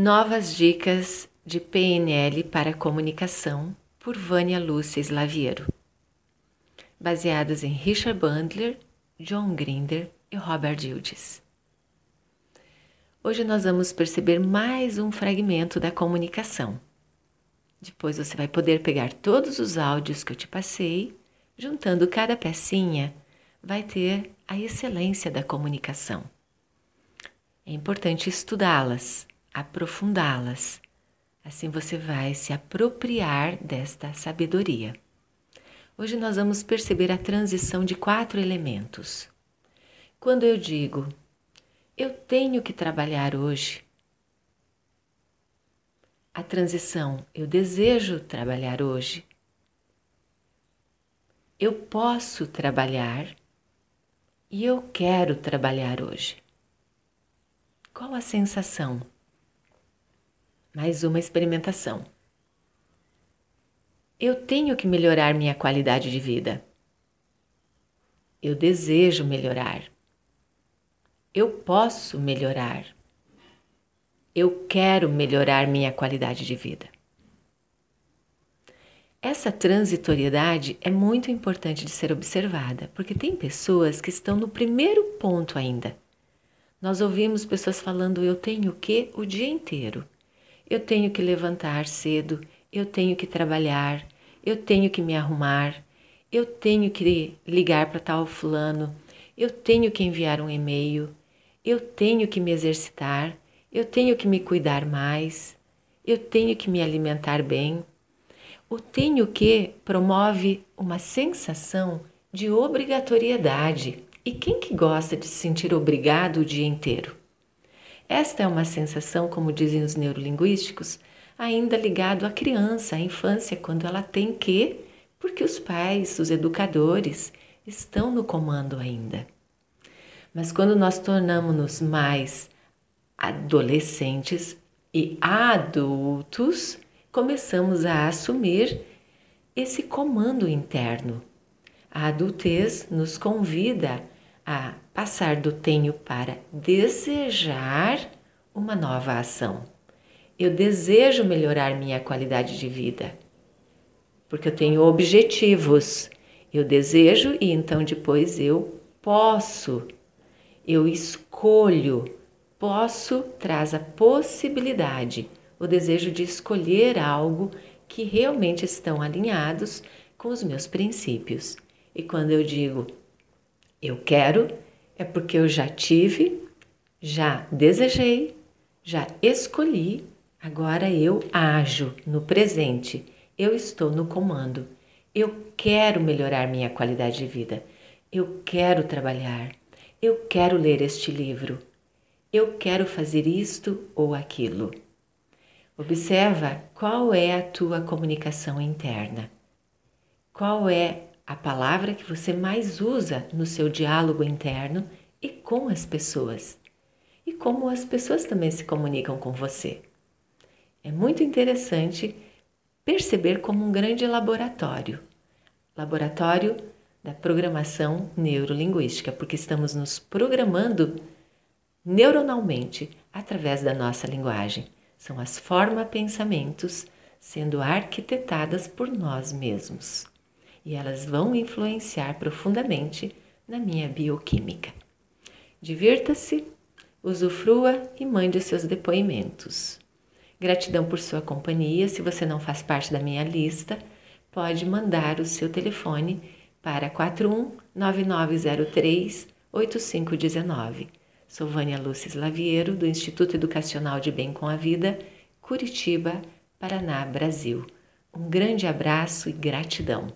Novas dicas de PNL para comunicação por Vânia Lúcia Slaviero, baseadas em Richard Bandler, John Grinder e Robert Hughes. Hoje nós vamos perceber mais um fragmento da comunicação. Depois você vai poder pegar todos os áudios que eu te passei, juntando cada pecinha, vai ter a excelência da comunicação. É importante estudá-las aprofundá-las. Assim você vai se apropriar desta sabedoria. Hoje nós vamos perceber a transição de quatro elementos. Quando eu digo, eu tenho que trabalhar hoje, a transição, eu desejo trabalhar hoje, eu posso trabalhar e eu quero trabalhar hoje. Qual a sensação? Mais uma experimentação. Eu tenho que melhorar minha qualidade de vida. Eu desejo melhorar. Eu posso melhorar. Eu quero melhorar minha qualidade de vida. Essa transitoriedade é muito importante de ser observada, porque tem pessoas que estão no primeiro ponto ainda. Nós ouvimos pessoas falando eu tenho que o dia inteiro. Eu tenho que levantar cedo, eu tenho que trabalhar, eu tenho que me arrumar, eu tenho que ligar para tal fulano, eu tenho que enviar um e-mail, eu tenho que me exercitar, eu tenho que me cuidar mais, eu tenho que me alimentar bem. O tenho que promove uma sensação de obrigatoriedade. E quem que gosta de se sentir obrigado o dia inteiro? Esta é uma sensação, como dizem os neurolinguísticos, ainda ligado à criança, à infância, quando ela tem que, porque os pais, os educadores estão no comando ainda. Mas quando nós tornamos-nos mais adolescentes e adultos, começamos a assumir esse comando interno. A adultez nos convida a passar do tenho para desejar uma nova ação. Eu desejo melhorar minha qualidade de vida, porque eu tenho objetivos. Eu desejo e então depois eu posso. Eu escolho. Posso traz a possibilidade, o desejo de escolher algo que realmente estão alinhados com os meus princípios. E quando eu digo eu quero é porque eu já tive, já desejei, já escolhi, agora eu ajo no presente. Eu estou no comando. Eu quero melhorar minha qualidade de vida. Eu quero trabalhar. Eu quero ler este livro. Eu quero fazer isto ou aquilo. Observa qual é a tua comunicação interna. Qual é a palavra que você mais usa no seu diálogo interno e com as pessoas, e como as pessoas também se comunicam com você. É muito interessante perceber como um grande laboratório laboratório da programação neurolinguística, porque estamos nos programando neuronalmente através da nossa linguagem. São as forma-pensamentos sendo arquitetadas por nós mesmos e elas vão influenciar profundamente na minha bioquímica. Divirta-se, usufrua e mande os seus depoimentos. Gratidão por sua companhia. Se você não faz parte da minha lista, pode mandar o seu telefone para 41 9903 8519. Sou Vânia Lúcia Slaviero, do Instituto Educacional de Bem com a Vida, Curitiba, Paraná, Brasil. Um grande abraço e gratidão.